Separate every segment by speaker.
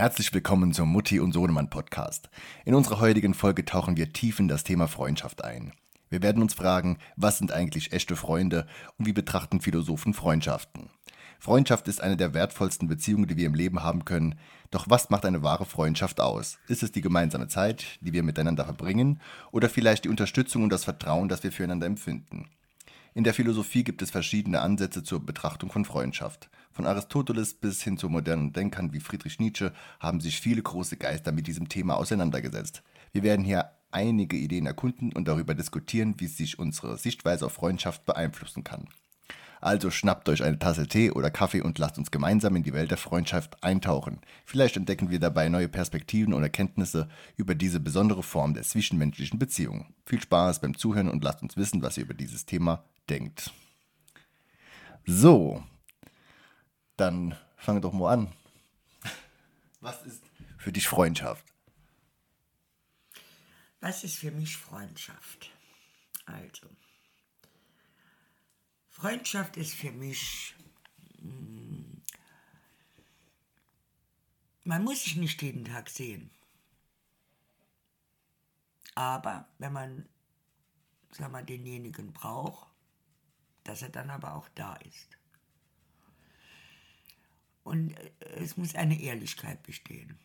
Speaker 1: Herzlich willkommen zum Mutti und Sohnemann Podcast. In unserer heutigen Folge tauchen wir tief in das Thema Freundschaft ein. Wir werden uns fragen, was sind eigentlich echte Freunde und wie betrachten Philosophen Freundschaften. Freundschaft ist eine der wertvollsten Beziehungen, die wir im Leben haben können. Doch was macht eine wahre Freundschaft aus? Ist es die gemeinsame Zeit, die wir miteinander verbringen, oder vielleicht die Unterstützung und das Vertrauen, das wir füreinander empfinden? In der Philosophie gibt es verschiedene Ansätze zur Betrachtung von Freundschaft. Von Aristoteles bis hin zu modernen Denkern wie Friedrich Nietzsche haben sich viele große Geister mit diesem Thema auseinandergesetzt. Wir werden hier einige Ideen erkunden und darüber diskutieren, wie sich unsere Sichtweise auf Freundschaft beeinflussen kann. Also schnappt euch eine Tasse Tee oder Kaffee und lasst uns gemeinsam in die Welt der Freundschaft eintauchen. Vielleicht entdecken wir dabei neue Perspektiven und Erkenntnisse über diese besondere Form der zwischenmenschlichen Beziehung. Viel Spaß beim Zuhören und lasst uns wissen, was ihr über dieses Thema denkt. So, dann fange doch mal an. Was ist für dich Freundschaft?
Speaker 2: Was ist für mich Freundschaft? Also, Freundschaft ist für mich, hm, man muss sich nicht jeden Tag sehen. Aber wenn man, sag mal, denjenigen braucht, dass er dann aber auch da ist. Und äh, es muss eine Ehrlichkeit bestehen.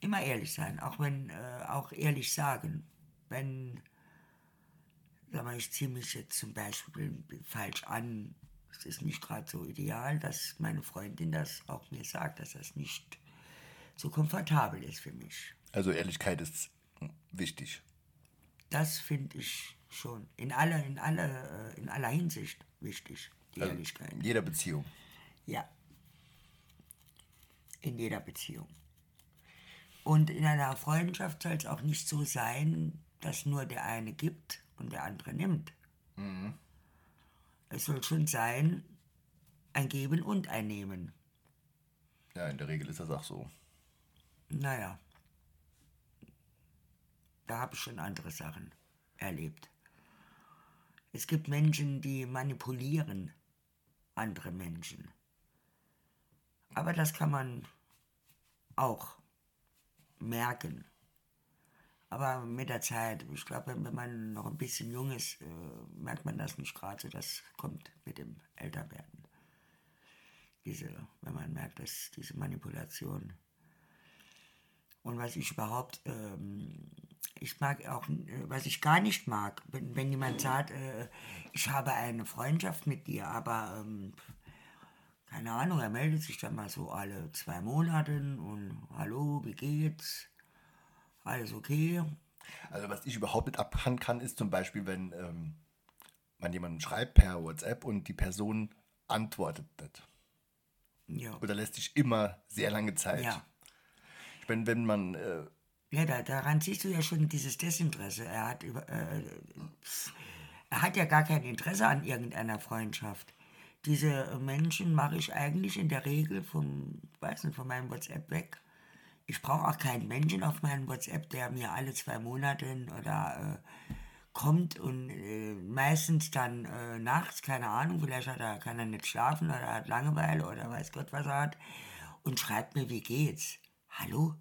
Speaker 2: Immer ehrlich sein, auch wenn, äh, auch ehrlich sagen, wenn, sag mal, ich ziehe mich jetzt zum Beispiel falsch an, es ist nicht gerade so ideal, dass meine Freundin das auch mir sagt, dass das nicht so komfortabel ist für mich.
Speaker 1: Also Ehrlichkeit ist wichtig.
Speaker 2: Das finde ich schon in aller, in aller, äh, in aller Hinsicht wichtig, die also Ehrlichkeit.
Speaker 1: In jeder Beziehung.
Speaker 2: Ja. In jeder Beziehung. Und in einer Freundschaft soll es auch nicht so sein, dass nur der eine gibt und der andere nimmt. Mhm. Es soll schon sein, ein Geben und ein Nehmen.
Speaker 1: Ja, in der Regel ist das auch so.
Speaker 2: Naja. Da habe ich schon andere Sachen erlebt. Es gibt Menschen, die manipulieren andere Menschen. Aber das kann man auch merken. Aber mit der Zeit, ich glaube, wenn man noch ein bisschen jung ist, äh, merkt man das nicht gerade. Das kommt mit dem Älterwerden. Diese, wenn man merkt, dass diese Manipulation. Und was ich überhaupt ähm, ich mag auch, äh, was ich gar nicht mag, wenn, wenn jemand sagt, äh, ich habe eine Freundschaft mit dir, aber ähm, keine Ahnung, er meldet sich dann mal so alle zwei Monate und hallo, wie geht's? Alles okay?
Speaker 1: Also was ich überhaupt nicht abhandeln kann, ist zum Beispiel, wenn ähm, man jemanden schreibt per WhatsApp und die Person antwortet nicht. Ja. Oder lässt sich immer sehr lange Zeit. Ja. Ich meine, wenn man äh,
Speaker 2: ja, da, daran siehst du ja schon dieses Desinteresse. Er hat, über, äh, er hat ja gar kein Interesse an irgendeiner Freundschaft. Diese Menschen mache ich eigentlich in der Regel vom, weiß nicht, von meinem WhatsApp weg. Ich brauche auch keinen Menschen auf meinem WhatsApp, der mir alle zwei Monate oder äh, kommt und äh, meistens dann äh, nachts, keine Ahnung, vielleicht hat er, kann er nicht schlafen oder hat Langeweile oder weiß Gott was er hat und schreibt mir, wie geht's? Hallo?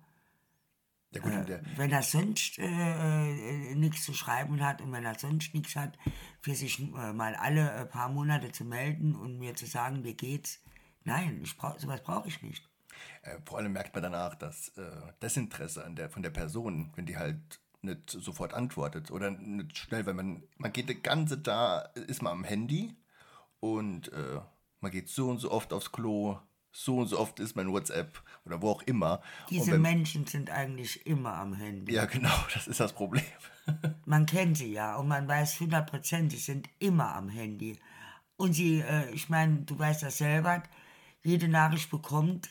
Speaker 2: Ja, gut, äh, wenn er sonst äh, äh, nichts zu schreiben hat und wenn er sonst nichts hat, für sich äh, mal alle äh, paar Monate zu melden und mir zu sagen, wie geht's, nein, ich brauch, sowas brauche ich nicht.
Speaker 1: Äh, vor allem merkt man danach, dass Desinteresse an der, von der Person, wenn die halt nicht sofort antwortet oder nicht schnell, weil man, man geht die ganze da, ist man am Handy und man geht so und so oft aufs Klo, so und so oft ist mein WhatsApp oder wo auch immer.
Speaker 2: Diese wenn, Menschen sind eigentlich immer am Handy.
Speaker 1: Ja, genau, das ist das Problem.
Speaker 2: man kennt sie ja und man weiß 100 Prozent, sie sind immer am Handy. Und sie, äh, ich meine, du weißt das selber, jede Nachricht bekommt,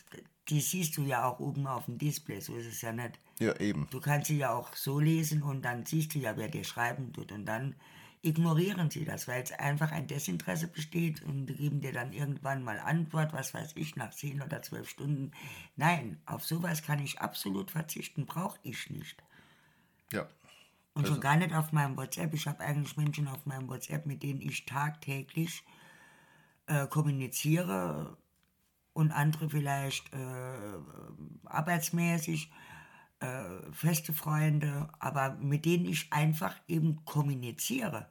Speaker 2: die siehst du ja auch oben auf dem Display, so ist es ja nicht.
Speaker 1: Ja, eben.
Speaker 2: Du kannst sie ja auch so lesen und dann siehst du ja, wer dir schreiben tut und dann ignorieren sie das, weil es einfach ein Desinteresse besteht und geben dir dann irgendwann mal Antwort, was weiß ich, nach zehn oder zwölf Stunden. Nein, auf sowas kann ich absolut verzichten, brauche ich nicht.
Speaker 1: Ja.
Speaker 2: Und also. schon gar nicht auf meinem WhatsApp. Ich habe eigentlich Menschen auf meinem WhatsApp, mit denen ich tagtäglich äh, kommuniziere. und andere vielleicht äh, arbeitsmäßig, äh, feste Freunde, aber mit denen ich einfach eben kommuniziere.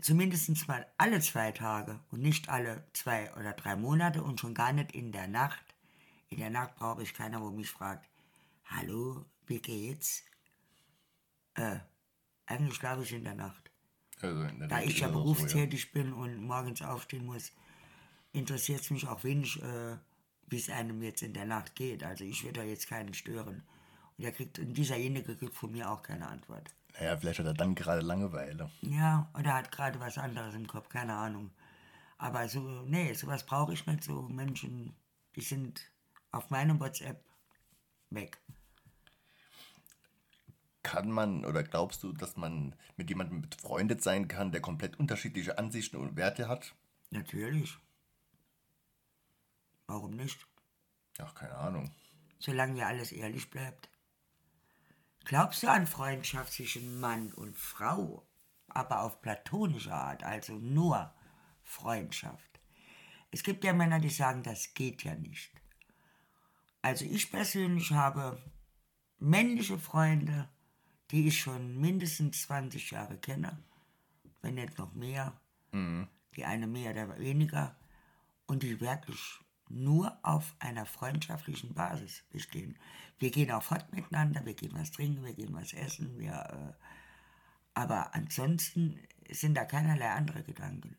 Speaker 2: Zumindest mal alle zwei Tage und nicht alle zwei oder drei Monate und schon gar nicht in der Nacht. In der Nacht brauche ich keiner, wo mich fragt, hallo, wie geht's? Äh, eigentlich schlafe ich in der Nacht.
Speaker 1: Also in der
Speaker 2: Da
Speaker 1: Regel
Speaker 2: ich ja
Speaker 1: auch so,
Speaker 2: berufstätig bin und morgens aufstehen muss, interessiert es mich auch wenig, äh, wie es einem jetzt in der Nacht geht. Also ich würde da jetzt keinen stören. Und, er kriegt, und dieserjenige kriegt von mir auch keine Antwort.
Speaker 1: Naja, vielleicht hat er dann gerade Langeweile.
Speaker 2: Ja, oder hat gerade was anderes im Kopf, keine Ahnung. Aber so, nee, sowas brauche ich nicht. So Menschen, die sind auf meinem WhatsApp weg.
Speaker 1: Kann man oder glaubst du, dass man mit jemandem befreundet sein kann, der komplett unterschiedliche Ansichten und Werte hat?
Speaker 2: Natürlich. Warum nicht?
Speaker 1: Ach, keine Ahnung.
Speaker 2: solange ja alles ehrlich bleibt. Glaubst du an Freundschaft zwischen Mann und Frau, aber auf platonischer Art, also nur Freundschaft? Es gibt ja Männer, die sagen, das geht ja nicht. Also ich persönlich habe männliche Freunde, die ich schon mindestens 20 Jahre kenne, wenn nicht noch mehr. Die eine mehr, der weniger. Und die wirklich nur auf einer freundschaftlichen Basis bestehen. Wir gehen auch fort miteinander, wir gehen was trinken, wir gehen was essen, wir, äh, aber ansonsten sind da keinerlei andere Gedanken.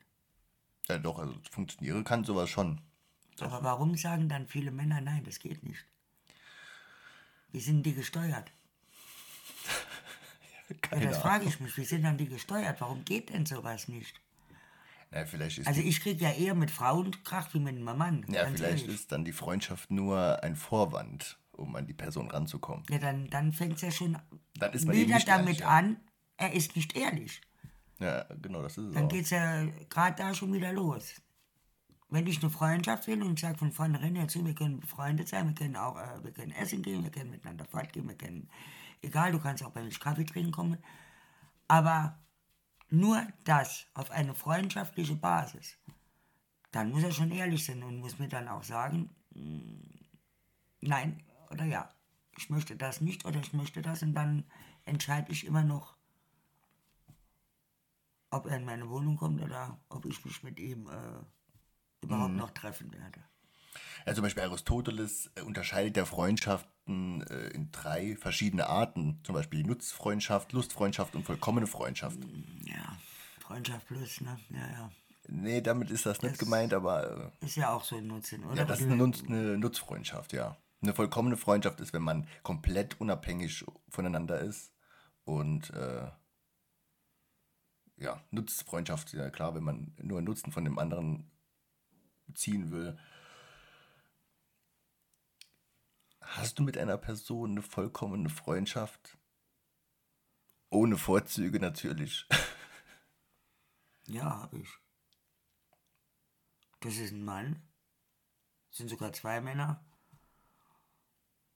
Speaker 1: Ja, doch, also funktionieren kann sowas schon.
Speaker 2: Aber warum sagen dann viele Männer, nein, das geht nicht? Wie sind die gesteuert? Ja, das frage ich mich, wie sind dann die gesteuert? Warum geht denn sowas nicht?
Speaker 1: Ja, vielleicht ist,
Speaker 2: Also
Speaker 1: die,
Speaker 2: ich kriege ja eher mit Frauen Krach wie mit einem Mann.
Speaker 1: ja, vielleicht
Speaker 2: ehrlich.
Speaker 1: ist dann die Freundschaft nur ein Vorwand, um an die Person ranzukommen.
Speaker 2: Ja, dann, dann fängt es ja schon
Speaker 1: Dann ist man
Speaker 2: wieder damit
Speaker 1: ehrlich,
Speaker 2: an, er ist nicht ehrlich.
Speaker 1: Ja, genau, das ist es
Speaker 2: Dann geht es ja gerade da schon wieder los. Wenn ich eine Freundschaft will und sage von vornherein dazu, wir können befreundet sein, wir können auch äh, wir können essen gehen, wir können miteinander fortgehen, wir können, egal, du kannst auch bei mir Kaffee trinken kommen, aber nur das auf eine freundschaftliche Basis, dann muss er schon ehrlich sein und muss mir dann auch sagen, mm, nein oder ja, ich möchte das nicht oder ich möchte das. Und dann entscheide ich immer noch, ob er in meine Wohnung kommt oder ob ich mich mit ihm äh, überhaupt noch treffen werde.
Speaker 1: Ja, zum Beispiel Aristoteles äh, unterscheidet ja Freundschaften äh, in drei verschiedene Arten. Zum Beispiel die Nutzfreundschaft, Lustfreundschaft und vollkommene Freundschaft.
Speaker 2: Ja, Freundschaft plus, ne? Ja, ja.
Speaker 1: Nee, damit ist das nicht gemeint, aber äh,
Speaker 2: Ist ja auch so ein Nutzen, oder?
Speaker 1: ja, das ist eine, Nutz, eine Nutzfreundschaft, ja. Eine vollkommene Freundschaft ist, wenn man komplett unabhängig voneinander ist. Und äh, ja, Nutzfreundschaft, ja klar, wenn man nur Nutzen von dem anderen ziehen will. Hast du mit einer Person eine vollkommene Freundschaft? Ohne Vorzüge natürlich.
Speaker 2: Ja, habe ich. Das ist ein Mann. Es sind sogar zwei Männer.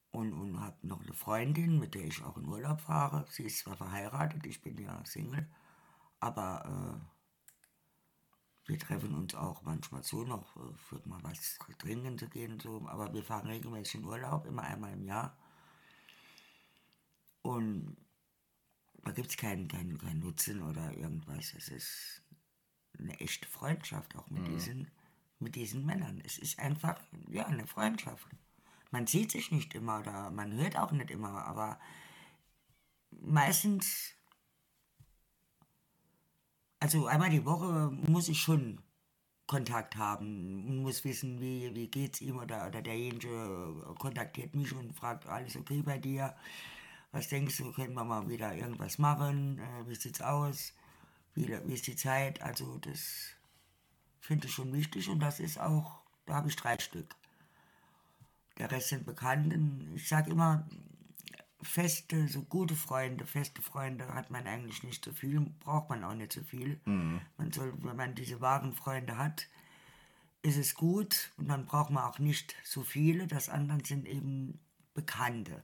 Speaker 2: Und, und habe noch eine Freundin, mit der ich auch in Urlaub fahre. Sie ist zwar verheiratet, ich bin ja Single. Aber äh, wir treffen uns auch manchmal so noch, äh, für mal was trinken zu gehen. So. Aber wir fahren regelmäßig in Urlaub, immer einmal im Jahr. Und da gibt es keinen, keinen, keinen Nutzen oder irgendwas. Es ist eine echte Freundschaft auch mit, diesen, mit diesen Männern. Es ist einfach, ja, eine Freundschaft. Man sieht sich nicht immer oder man hört auch nicht immer, aber meistens, also einmal die Woche muss ich schon Kontakt haben und muss wissen, wie, wie geht's ihm oder, oder derjenige kontaktiert mich und fragt, alles okay bei dir? Was denkst du, können wir mal wieder irgendwas machen? Äh, wie sieht's aus? Wie, wie ist die Zeit? Also das finde ich schon wichtig und das ist auch, da habe ich drei Stück. Der Rest sind Bekannten. Ich sage immer, feste, so gute Freunde, feste Freunde hat man eigentlich nicht so viel, braucht man auch nicht so viel. Man soll, wenn man diese wahren Freunde hat, ist es gut und dann braucht man auch nicht so viele. Das anderen sind eben Bekannte.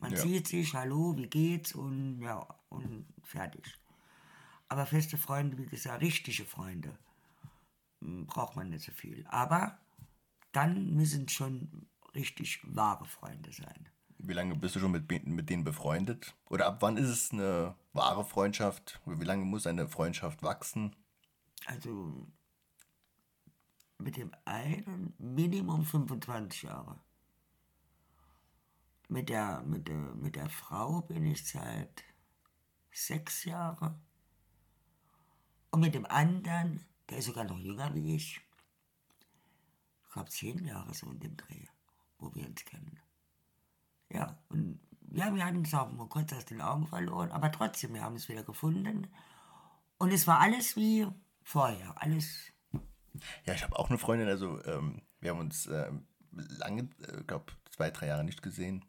Speaker 2: Man
Speaker 1: Ja.
Speaker 2: sieht sich, hallo, wie geht's und ja, und fertig. Aber feste Freunde, wie gesagt, richtige Freunde, m, braucht man nicht so viel. Aber dann müssen es schon richtig wahre Freunde sein.
Speaker 1: Wie lange bist du schon mit, mit denen befreundet? Oder ab wann ist es eine wahre Freundschaft? Wie lange muss eine Freundschaft wachsen?
Speaker 2: Also mit dem einen Minimum 25 Jahre. Mit der, mit der, mit der Frau bin ich seit sechs Jahren. Und mit dem anderen, der ist sogar noch jünger wie ich, ich glaube zehn Jahre so in dem Dreh, wo wir uns kennen. Ja, und ja, wir hatten uns auch mal kurz aus den Augen verloren, aber trotzdem, wir haben es wieder gefunden. Und es war alles wie vorher, alles.
Speaker 1: Ja, ich habe auch eine Freundin, also ähm, wir haben uns ähm, lange, äh, glaube zwei, drei Jahre nicht gesehen.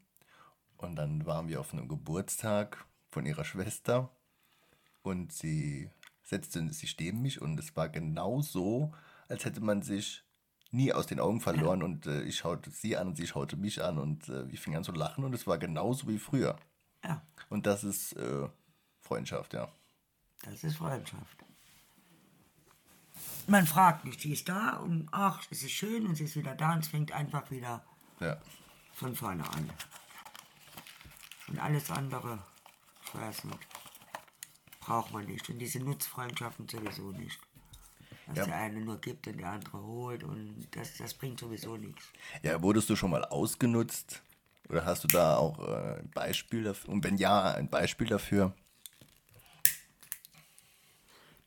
Speaker 1: Und dann waren wir auf einem Geburtstag von ihrer Schwester und sie setzte sich neben mich und es war genau so, als hätte man sich nie aus den Augen verloren und äh, ich schaute sie an und sie schaute mich an und äh, wir fingen an zu lachen und es war genauso wie früher.
Speaker 2: Ja.
Speaker 1: Und das ist äh, Freundschaft, ja.
Speaker 2: Das ist Freundschaft. Man fragt nicht, sie ist da und ach, es ist schön und sie ist wieder da und es fängt einfach wieder
Speaker 1: ja.
Speaker 2: von vorne an. Und alles andere, ich weiß nicht, braucht man nicht. Und diese Nutzfreundschaften sowieso nicht. Dass ja. der eine nur gibt und der andere holt und das, das bringt sowieso nichts.
Speaker 1: Ja, wurdest du schon mal ausgenutzt? Oder hast du da auch äh, ein Beispiel dafür? Und wenn ja, ein Beispiel dafür?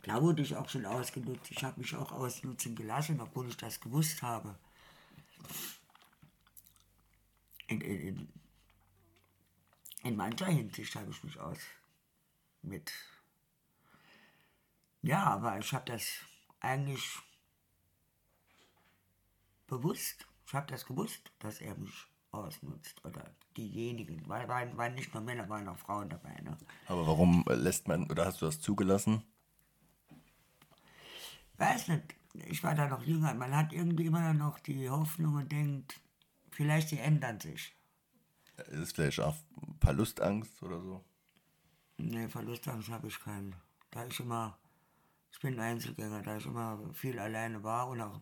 Speaker 2: Da wurde ich auch schon ausgenutzt. Ich habe mich auch ausnutzen gelassen, obwohl ich das gewusst habe. In, in, in, in mancher Hinsicht habe ich mich aus mit. Ja, aber ich habe das eigentlich bewusst, ich habe das gewusst, dass er mich ausnutzt oder diejenigen, weil waren, waren nicht nur Männer, waren auch Frauen dabei. Ne?
Speaker 1: Aber warum lässt man oder hast du das zugelassen?
Speaker 2: Weiß nicht, ich war da noch jünger, man hat irgendwie immer noch die Hoffnung und denkt, vielleicht sie ändern sich.
Speaker 1: Ist vielleicht auch Verlustangst oder so?
Speaker 2: Nee, Verlustangst habe ich keinen. Da ich immer ich bin Einzelgänger, da ich immer viel alleine war und auch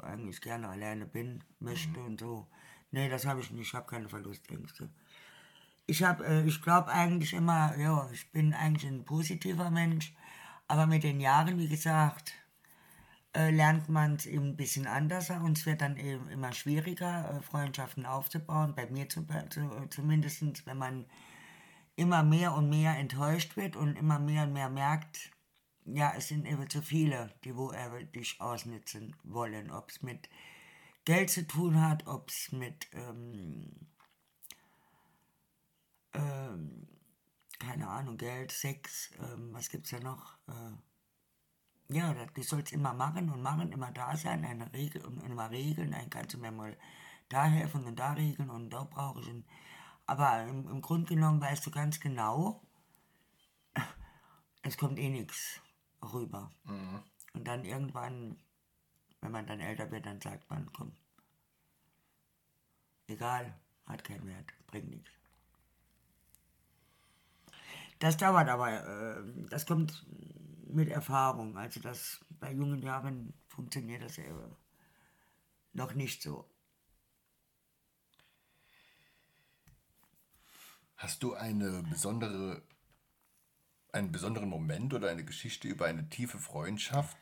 Speaker 2: eigentlich gerne alleine bin, möchte mhm. und so. Nee, das habe ich nicht, ich habe keine Verlustängste. Ich habe, äh, ich glaube eigentlich immer, ja, ich bin eigentlich ein positiver Mensch, aber mit den Jahren, wie gesagt, äh, lernt man es eben ein bisschen anders und es wird dann eben immer schwieriger, äh, Freundschaften aufzubauen, bei mir zu, zu, zumindest, wenn man immer mehr und mehr enttäuscht wird und immer mehr und mehr merkt, ja, es sind eben zu viele, die wo er dich ausnutzen wollen. Ob es mit Geld zu tun hat, ob es mit, ähm, ähm, keine Ahnung, Geld, Sex, ähm, was gibt's da noch? Äh, ja, du sollst immer machen und machen, immer da sein, eine Regel und immer regeln, dann kannst du mir mal da helfen und da regeln und da brauche ich. Einen. Aber im, im Grunde genommen weißt du ganz genau, es kommt eh nichts rüber. Mhm. Und dann irgendwann, wenn man dann älter wird, dann sagt man, komm, egal, hat keinen Wert, bringt nichts. Das dauert aber, äh, das kommt mit Erfahrung. Also das bei jungen Jahren funktioniert das äh, noch nicht so.
Speaker 1: Hast du eine besondere einen besonderen Moment oder eine Geschichte über eine tiefe Freundschaft,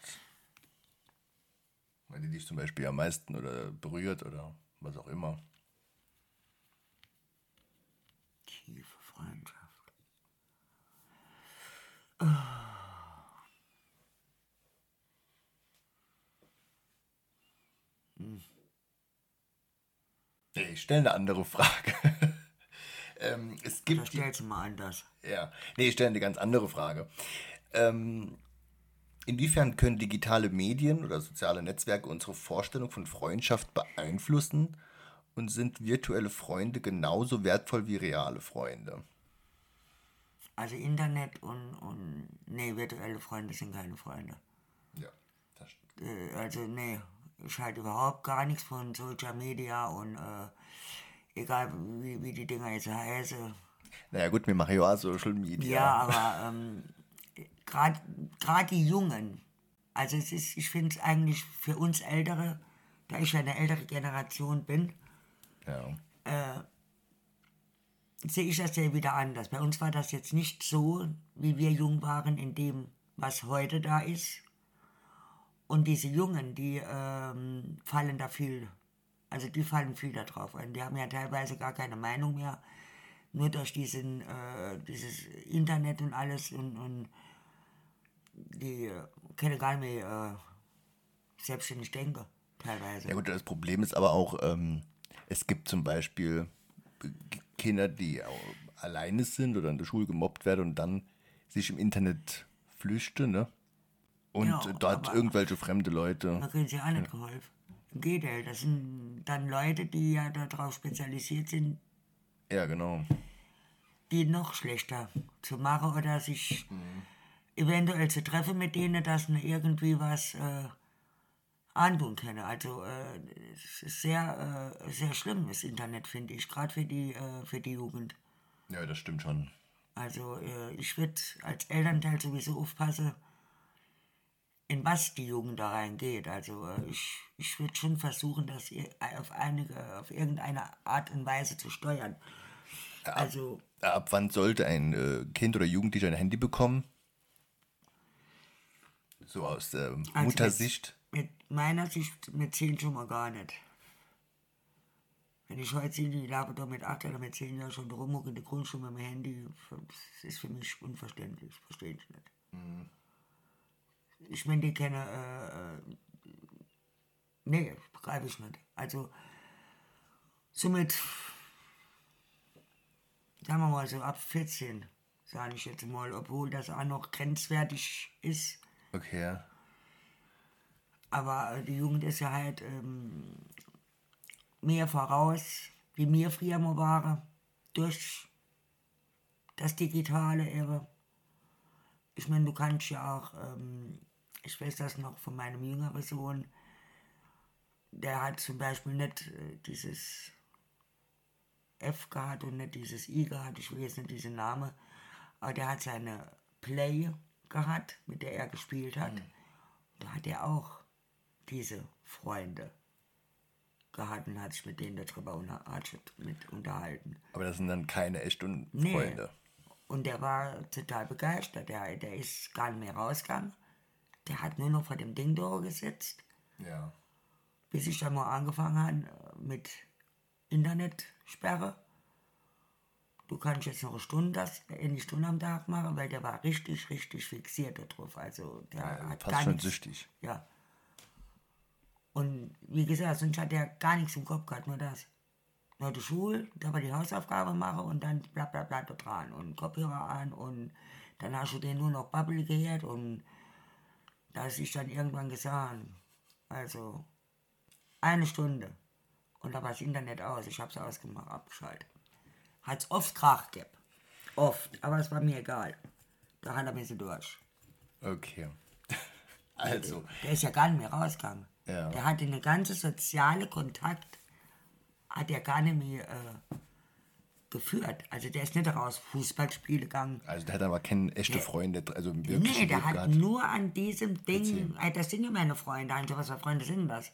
Speaker 1: die dich zum Beispiel am meisten oder berührt oder was auch immer?
Speaker 2: Tiefe Freundschaft. Oh.
Speaker 1: Hm. Ich stelle eine andere Frage. Ähm, es gibt.
Speaker 2: stellst du mal anders.
Speaker 1: Ja. Nee, ich stelle eine ganz andere Frage. Ähm, inwiefern können digitale Medien oder soziale Netzwerke unsere Vorstellung von Freundschaft beeinflussen? Und sind virtuelle Freunde genauso wertvoll wie reale Freunde?
Speaker 2: Also Internet und, und nee, virtuelle Freunde sind keine Freunde.
Speaker 1: Ja, das stimmt.
Speaker 2: Äh, also nee, ich halte überhaupt gar nichts von Social Media und äh, egal wie, wie die Dinger jetzt heißen.
Speaker 1: Naja gut, wir machen ja auch Social Media.
Speaker 2: Ja, aber ähm, gerade die Jungen, also es ist, ich finde es eigentlich für uns Ältere da ich ja eine ältere Generation bin,
Speaker 1: Ja.
Speaker 2: sehe ich das ja wieder anders. Bei uns war das jetzt nicht so, wie wir jung waren, in dem, was heute da ist. Und diese Jungen, die ähm, fallen da viel, also die fallen viel da drauf ein. Die haben ja teilweise gar keine Meinung mehr, nur durch diesen, äh, dieses Internet und alles und, und die äh, können gar nicht mehr äh, selbstständig denken, teilweise.
Speaker 1: Ja gut, das Problem ist aber auch, ähm, es gibt zum Beispiel Kinder, die alleine sind oder in der Schule gemobbt werden und dann sich im Internet flüchten, ne? Und
Speaker 2: Ja,
Speaker 1: dort irgendwelche fremde Leute.
Speaker 2: Da kriegen sie auch nicht geholfen. Gegenteil, das sind dann Leute, die ja darauf spezialisiert sind,
Speaker 1: Ja, genau.
Speaker 2: die noch schlechter zu machen oder sich eventuell zu treffen mit denen, dass sie irgendwie was äh, antun können. Also äh, es ist sehr, äh, sehr schlimm, das Internet, finde ich, gerade für die, äh, für die Jugend.
Speaker 1: Ja, das stimmt schon.
Speaker 2: Also äh, ich würde als Elternteil sowieso aufpassen, in was die Jugend da reingeht. Also äh, ich, ich würde schon versuchen, das auf, einige, auf irgendeine Art und Weise zu steuern. Also
Speaker 1: Ab wann sollte ein äh, Kind oder Jugendlicher ein Handy bekommen? So aus der
Speaker 2: Also
Speaker 1: Muttersicht.
Speaker 2: mit meiner Sicht mit 10 schon mal gar nicht. Wenn ich heute sehe, die laufen doch mit 8 oder mit 10 Jahren schon rum in der Grundschule mit dem Handy, das ist für mich unverständlich. Verstehe ich nicht. Ich meine, die kennen, äh, äh, nee, begreife ich nicht. Also, somit, sagen wir mal so ab 14, sage ich jetzt mal, obwohl das auch noch grenzwertig ist.
Speaker 1: Okay.
Speaker 2: Aber äh, die Jugend ist ja halt ähm, mehr voraus, wie mir früher mal waren, durch das Digitale eben. Ich meine, du kannst ja auch, ähm, ich weiß das noch von meinem jüngeren Sohn, der hat zum Beispiel nicht äh, dieses F gehabt und nicht dieses I gehabt, ich will jetzt nicht diesen Namen, aber der hat seine Play gehabt, mit der er gespielt hat. Da hat er auch diese Freunde gehabt und hat sich mit denen darüber mit unterhalten.
Speaker 1: Aber das sind dann keine echten
Speaker 2: Nee.
Speaker 1: Freunde.
Speaker 2: Und der war total begeistert. Der, der ist gar nicht mehr rausgegangen. Der hat nur noch vor dem Ding durchgesetzt,
Speaker 1: Ja.
Speaker 2: bis ich dann mal angefangen habe mit Internetsperre. Du kannst jetzt noch eine Stunde, das, eine Stunde am Tag machen, weil der war richtig, richtig fixiert darauf. Also der hat
Speaker 1: Fast
Speaker 2: gar
Speaker 1: schon
Speaker 2: nichts-
Speaker 1: süchtig.
Speaker 2: Ja. Und wie gesagt, sonst hat er gar nichts im Kopf gehabt, nur das. Nur die Schule, da war die Hausaufgabe machen und dann bla bla bla da dran und Kopfhörer an und dann hast du den nur noch Bubble gehört und da ist ich dann irgendwann gesagt, also eine Stunde und da war das Internet aus, ich hab's ausgemacht, abgeschaltet. Hat's oft Krach gegeben. Oft, aber es war mir egal. Da hat er mir so durch.
Speaker 1: Okay. Also,
Speaker 2: Der ist ja gar nicht mehr rausgegangen.
Speaker 1: Ja.
Speaker 2: Der hatte eine ganze soziale Kontakt, hat er gar nicht mehr äh, geführt. Also der ist nicht raus Fußballspiele gegangen.
Speaker 1: also der hat aber keine echte Freunde, also wirklich
Speaker 2: Nee, der hat
Speaker 1: gehabt.
Speaker 2: nur an diesem Ding,
Speaker 1: Erzähl.
Speaker 2: äh, das sind ja meine Freunde, also was für Freunde sind das?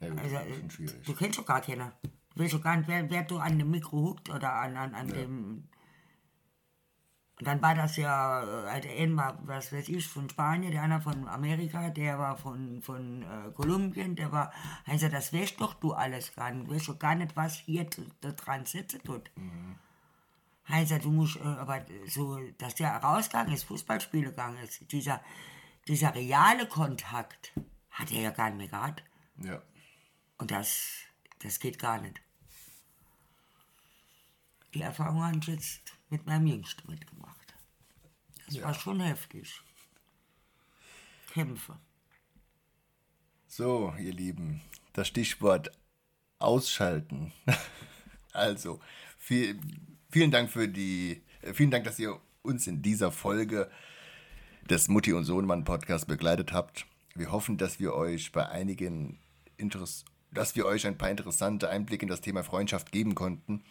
Speaker 1: Ja, gut,
Speaker 2: Also,
Speaker 1: das
Speaker 2: du kennst doch gar keiner. Du weißt doch gar nicht, wer, wer du an dem Mikro huckt oder an, an, an dem... Und dann war das ja, äh, also einer war, was weiß ich, von Spanien, der andere von Amerika, der war von, von äh, Kolumbien, der war, also das weißt doch du alles gar nicht. Du weißt doch gar nicht, was hier da dran sitzen tut. Also du musst, äh, aber so, dass der rausgegangen ist, Fußballspiele gegangen ist, dieser, dieser reale Kontakt hat er ja gar nicht mehr gehabt.
Speaker 1: Ja.
Speaker 2: Und das, das geht gar nicht. Die Erfahrung habe ich jetzt mit meinem Jüngsten mitgemacht. Das war schon heftig. Kämpfe.
Speaker 1: So, ihr Lieben, das Stichwort ausschalten. Also, viel, vielen Dank für die, äh, vielen Dank, dass ihr uns in dieser Folge des Mutti und Sohnemann Podcast begleitet habt. Wir hoffen, dass wir euch bei einigen Interess dass wir euch ein paar interessante Einblicke in das Thema Freundschaft geben konnten.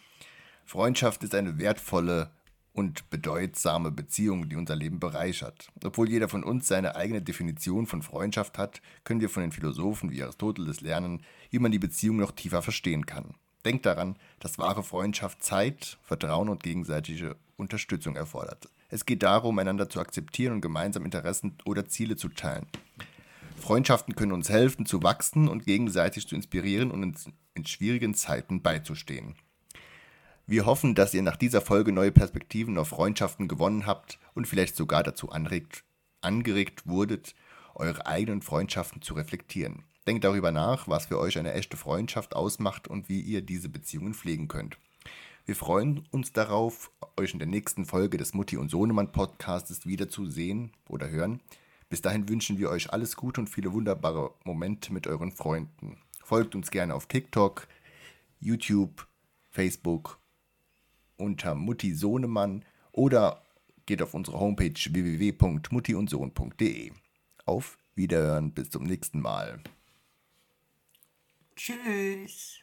Speaker 1: Freundschaft ist eine wertvolle und bedeutsame Beziehung, die unser Leben bereichert. Obwohl jeder von uns seine eigene Definition von Freundschaft hat, können wir von den Philosophen wie Aristoteles lernen, wie man die Beziehung noch tiefer verstehen kann. Denkt daran, dass wahre Freundschaft Zeit, Vertrauen und gegenseitige Unterstützung erfordert. Es geht darum, einander zu akzeptieren und gemeinsam Interessen oder Ziele zu teilen. Freundschaften können uns helfen, zu wachsen und gegenseitig zu inspirieren und uns in schwierigen Zeiten beizustehen. Wir hoffen, dass ihr nach dieser Folge neue Perspektiven auf Freundschaften gewonnen habt und vielleicht sogar dazu anregt, angeregt wurdet, eure eigenen Freundschaften zu reflektieren. Denkt darüber nach, was für euch eine echte Freundschaft ausmacht und wie ihr diese Beziehungen pflegen könnt. Wir freuen uns darauf, euch in der nächsten Folge des Mutti und Sohnemann Podcasts wiederzusehen oder hören. Bis dahin wünschen wir euch alles Gute und viele wunderbare Momente mit euren Freunden. Folgt uns gerne auf TikTok, YouTube, Facebook unter Mutti Sohnemann oder geht auf unsere Homepage www.muttiundsohn.de. Auf Wiederhören, bis zum nächsten Mal.
Speaker 2: Tschüss.